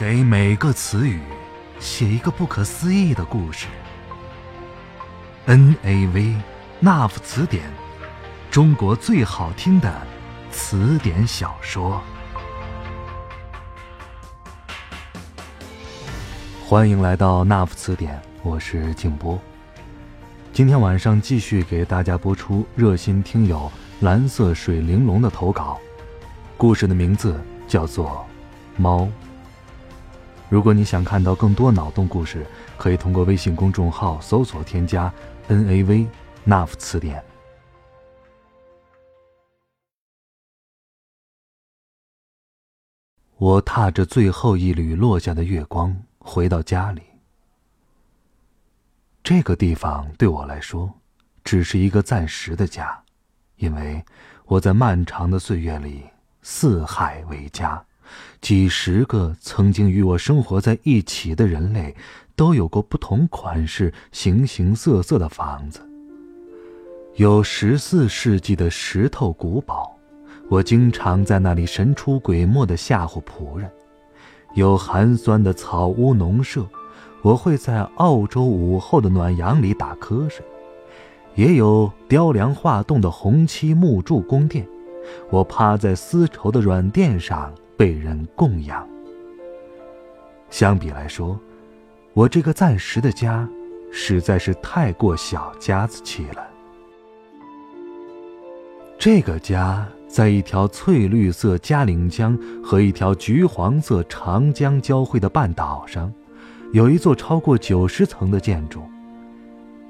给每个词语写一个不可思议的故事。N A V 那夫词典，中国最好听的词典小说。欢迎来到那夫词典，我是静波。今天晚上继续给大家播出热心听友蓝色水玲珑的投稿，故事的名字叫做《猫》。如果你想看到更多脑洞故事，可以通过微信公众号搜索添加 “n a v”，那夫词典。我踏着最后一缕落下的月光回到家里。这个地方对我来说，只是一个暂时的家，因为我在漫长的岁月里四海为家。几十个曾经与我生活在一起的人类，都有过不同款式、形形色色的房子。有十四世纪的石头古堡，我经常在那里神出鬼没的吓唬仆人；有寒酸的草屋农舍，我会在澳洲午后的暖阳里打瞌睡；也有雕梁画栋的红漆木柱宫殿，我趴在丝绸的软垫上。被人供养。相比来说，我这个暂时的家，实在是太过小家子气了。这个家在一条翠绿色嘉陵江和一条橘黄色长江交汇的半岛上，有一座超过九十层的建筑。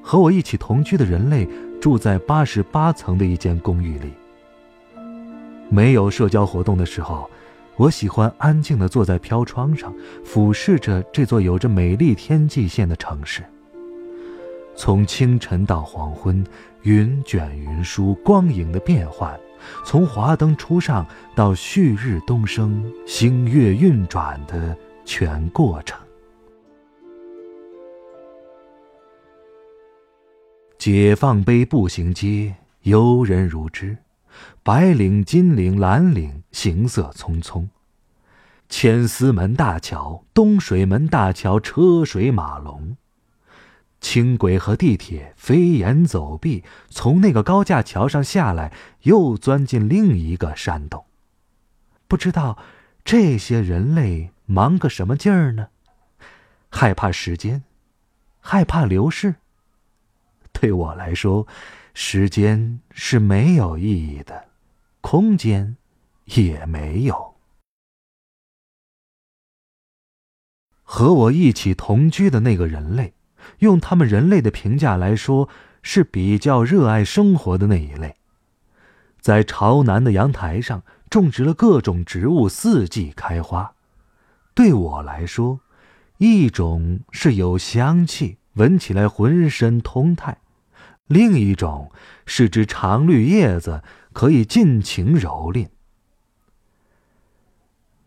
和我一起同居的人类住在八十八层的一间公寓里。没有社交活动的时候。我喜欢安静地坐在飘窗上，俯视着这座有着美丽天际线的城市。从清晨到黄昏，云卷云舒，光影的变换；从华灯初上到旭日东升，星月运转的全过程。解放碑步行街，游人如织。白领、金领、蓝领，行色匆匆。千厮门大桥、东水门大桥，车水马龙。轻轨和地铁飞檐走壁，从那个高架桥上下来，又钻进另一个山洞。不知道这些人类忙个什么劲儿呢？害怕时间，害怕流逝。对我来说，时间是没有意义的。空间也没有。和我一起同居的那个人类，用他们人类的评价来说，是比较热爱生活的那一类。在朝南的阳台上种植了各种植物，四季开花。对我来说，一种是有香气，闻起来浑身通泰；另一种是只长绿叶子。可以尽情蹂躏。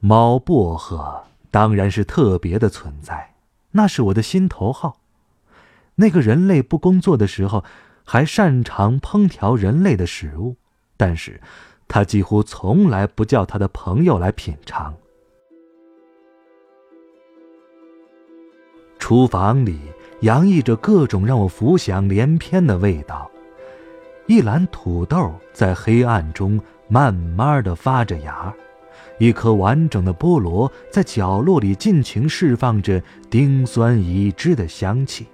猫薄荷当然是特别的存在，那是我的心头好。那个人类不工作的时候，还擅长烹调人类的食物，但是他几乎从来不叫他的朋友来品尝。厨房里洋溢着各种让我浮想联翩的味道。一篮土豆在黑暗中慢慢的发着芽，一颗完整的菠萝在角落里尽情释放着丁酸已知的香气。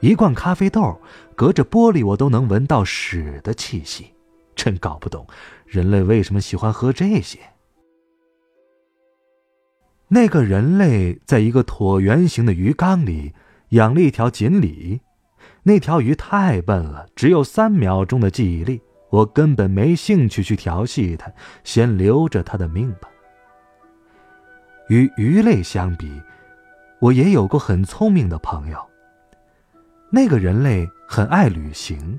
一罐咖啡豆，隔着玻璃我都能闻到屎的气息，真搞不懂人类为什么喜欢喝这些。那个人类在一个椭圆形的鱼缸里养了一条锦鲤。那条鱼太笨了，只有三秒钟的记忆力，我根本没兴趣去调戏它，先留着它的命吧。与鱼类相比，我也有过很聪明的朋友。那个人类很爱旅行，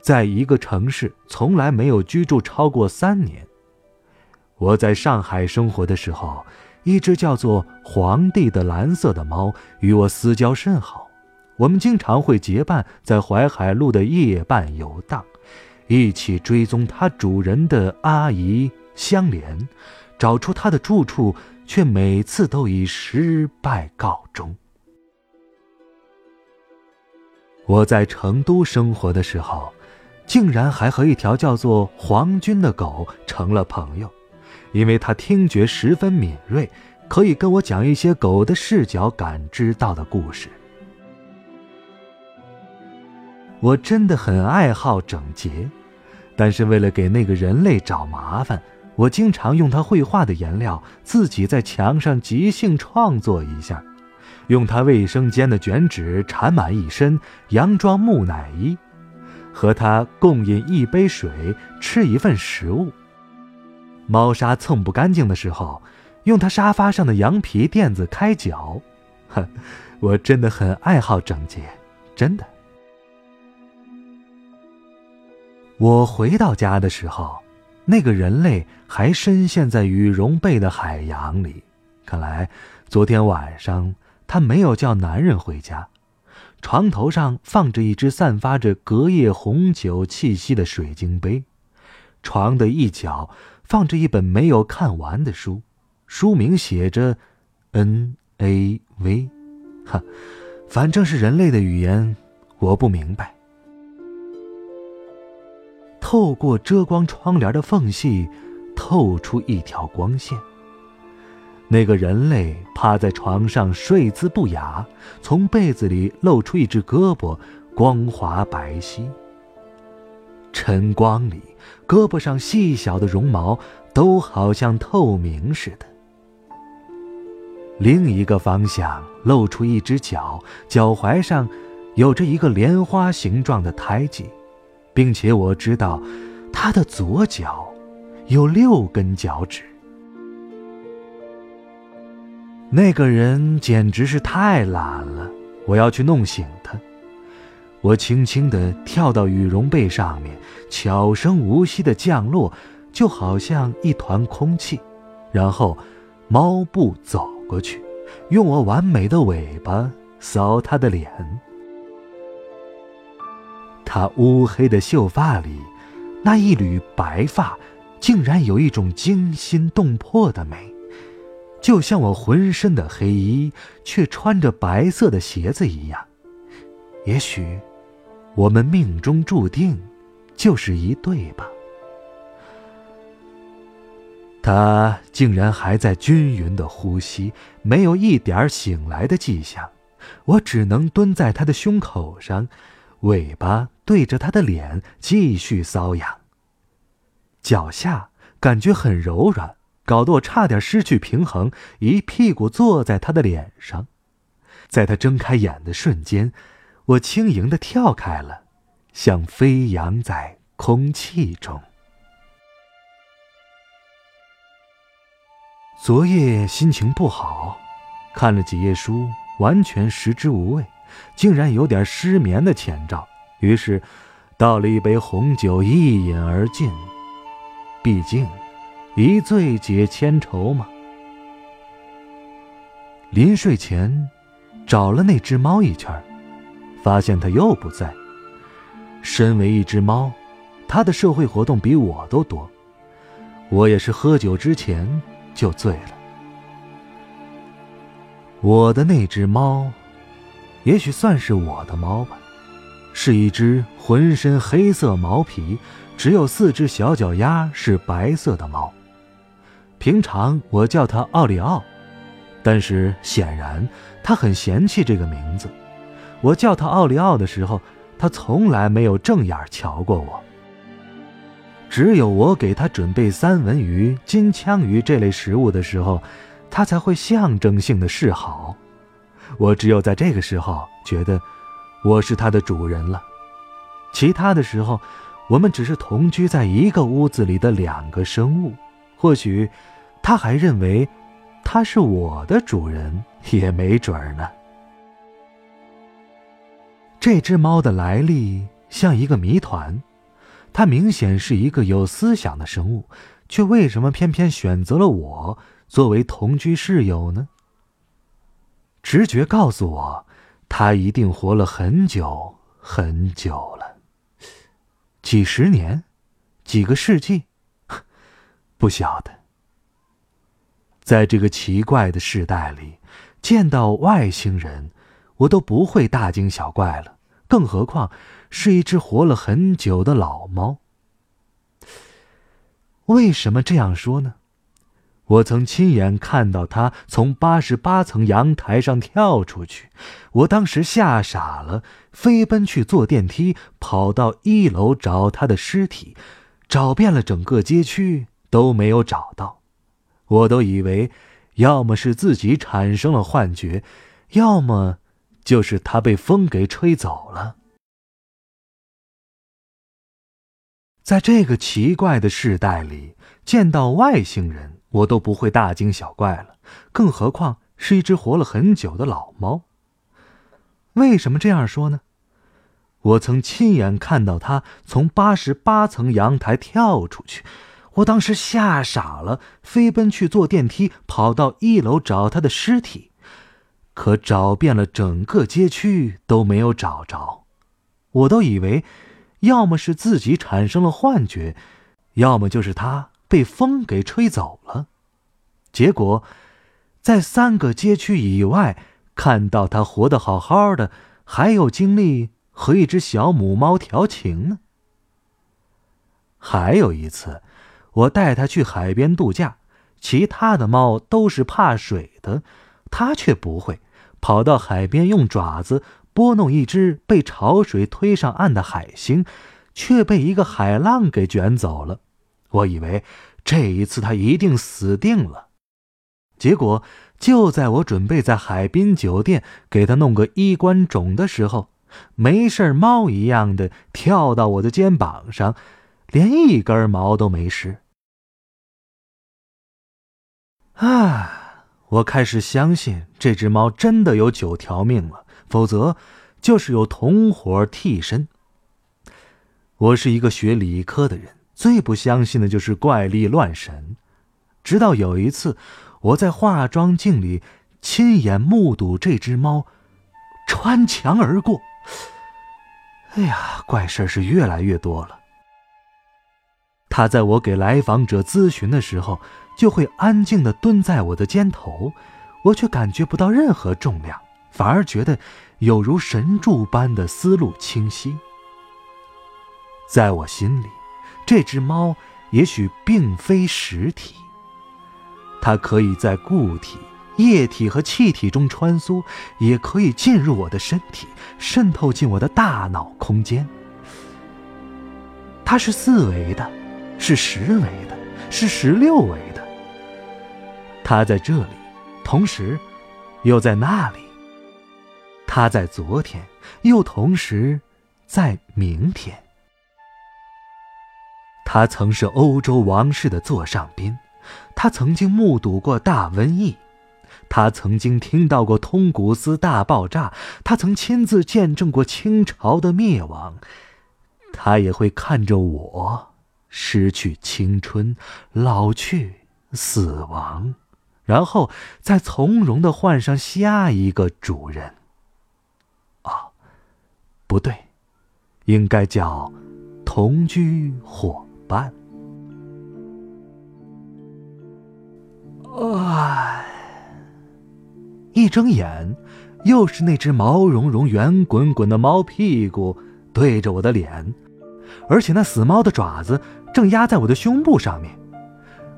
在一个城市从来没有居住超过三年。我在上海生活的时候，一只叫做皇帝的蓝色的猫与我私交甚好。我们经常会结伴在淮海路的夜半游荡，一起追踪它主人的阿姨香莲，找出他的住处，却每次都以失败告终。我在成都生活的时候，竟然还和一条叫做黄军的狗成了朋友，因为它听觉十分敏锐，可以跟我讲一些狗的视角感知到的故事。我真的很爱好整洁，但是为了给那个人类找麻烦，我经常用他绘画的颜料，自己在墙上即兴创作一下，用他卫生间的卷纸缠满一身，佯装木乃伊，和他共饮一杯水，吃一份食物。猫砂蹭不干净的时候，用他沙发上的羊皮垫子开脚。哼，我真的很爱好整洁，真的。我回到家的时候，那个人类还深陷在羽绒被的海洋里。看来，昨天晚上他没有叫男人回家。床头上放着一只散发着隔夜红酒气息的水晶杯，床的一角放着一本没有看完的书，书名写着 “N A V”。哈，反正是人类的语言，我不明白。透过遮光窗帘的缝隙，透出一条光线。那个人类趴在床上睡姿不雅，从被子里露出一只胳膊，光滑白皙。晨光里，胳膊上细小的绒毛都好像透明似的。另一个方向露出一只脚，脚踝上有着一个莲花形状的胎记。并且我知道，他的左脚有六根脚趾。那个人简直是太懒了，我要去弄醒他。我轻轻地跳到羽绒被上面，悄声无息地降落，就好像一团空气，然后猫步走过去，用我完美的尾巴扫他的脸。他乌黑的秀发里，那一缕白发，竟然有一种惊心动魄的美，就像我浑身的黑衣却穿着白色的鞋子一样。也许，我们命中注定就是一对吧？他竟然还在均匀的呼吸，没有一点醒来的迹象。我只能蹲在他的胸口上。尾巴对着他的脸继续搔痒，脚下感觉很柔软，搞得我差点失去平衡，一屁股坐在他的脸上。在他睁开眼的瞬间，我轻盈的跳开了，像飞扬在空气中。昨夜心情不好，看了几页书，完全食之无味。竟然有点失眠的前兆，于是倒了一杯红酒，一饮而尽。毕竟，一醉解千愁嘛。临睡前，找了那只猫一圈，发现它又不在。身为一只猫，它的社会活动比我都多。我也是喝酒之前就醉了。我的那只猫。也许算是我的猫吧，是一只浑身黑色毛皮，只有四只小脚丫是白色的猫。平常我叫它奥利奥，但是显然它很嫌弃这个名字。我叫它奥利奥的时候，它从来没有正眼瞧过我。只有我给它准备三文鱼、金枪鱼这类食物的时候，它才会象征性的示好。我只有在这个时候觉得，我是它的主人了。其他的时候，我们只是同居在一个屋子里的两个生物。或许，他还认为，他是我的主人，也没准儿呢。这只猫的来历像一个谜团，它明显是一个有思想的生物，却为什么偏偏选择了我作为同居室友呢？直觉告诉我，他一定活了很久很久了，几十年，几个世纪，不晓得。在这个奇怪的时代里，见到外星人，我都不会大惊小怪了，更何况是一只活了很久的老猫。为什么这样说呢？我曾亲眼看到他从八十八层阳台上跳出去，我当时吓傻了，飞奔去坐电梯，跑到一楼找他的尸体，找遍了整个街区都没有找到，我都以为，要么是自己产生了幻觉，要么就是他被风给吹走了。在这个奇怪的时代里，见到外星人。我都不会大惊小怪了，更何况是一只活了很久的老猫。为什么这样说呢？我曾亲眼看到它从八十八层阳台跳出去，我当时吓傻了，飞奔去坐电梯，跑到一楼找它的尸体，可找遍了整个街区都没有找着，我都以为，要么是自己产生了幻觉，要么就是它。被风给吹走了，结果，在三个街区以外看到他活得好好的，还有精力和一只小母猫调情呢。还有一次，我带他去海边度假，其他的猫都是怕水的，他却不会，跑到海边用爪子拨弄一只被潮水推上岸的海星，却被一个海浪给卷走了。我以为这一次他一定死定了，结果就在我准备在海滨酒店给他弄个衣冠冢的时候，没事猫一样的跳到我的肩膀上，连一根毛都没湿。啊！我开始相信这只猫真的有九条命了，否则就是有同伙替身。我是一个学理科的人。最不相信的就是怪力乱神，直到有一次，我在化妆镜里亲眼目睹这只猫穿墙而过。哎呀，怪事是越来越多了。它在我给来访者咨询的时候，就会安静的蹲在我的肩头，我却感觉不到任何重量，反而觉得有如神助般的思路清晰。在我心里。这只猫也许并非实体，它可以在固体、液体和气体中穿梭，也可以进入我的身体，渗透进我的大脑空间。它是四维的，是十维的，是十六维的。它在这里，同时又在那里。它在昨天，又同时在明天。他曾是欧洲王室的座上宾，他曾经目睹过大瘟疫，他曾经听到过通古斯大爆炸，他曾亲自见证过清朝的灭亡，他也会看着我失去青春、老去、死亡，然后再从容的换上下一个主人。啊，不对，应该叫同居或。办。唉，一睁眼，又是那只毛茸茸、圆滚滚的猫屁股对着我的脸，而且那死猫的爪子正压在我的胸部上面。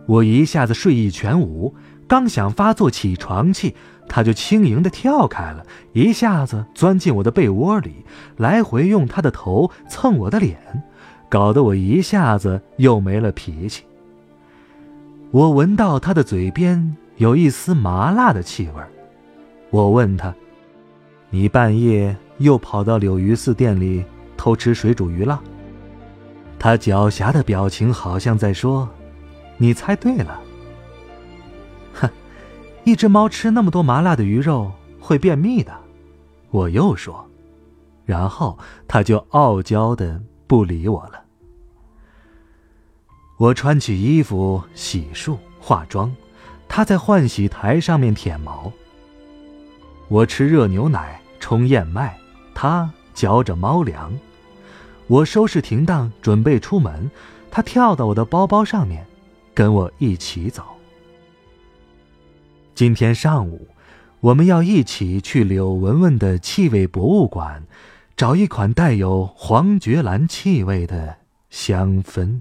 我一下子睡意全无，刚想发作起床气，它就轻盈的跳开了，一下子钻进我的被窝里，来回用它的头蹭我的脸。搞得我一下子又没了脾气。我闻到他的嘴边有一丝麻辣的气味我问他：“你半夜又跑到柳鱼寺店里偷吃水煮鱼了？”他狡黠的表情好像在说：“你猜对了。”哼，一只猫吃那么多麻辣的鱼肉会便秘的。我又说，然后他就傲娇的不理我了。我穿起衣服、洗漱、化妆，他在换洗台上面舔毛。我吃热牛奶、冲燕麦，他嚼着猫粮。我收拾停当，准备出门，他跳到我的包包上面，跟我一起走。今天上午，我们要一起去柳文文的气味博物馆，找一款带有黄菊兰气味的香氛。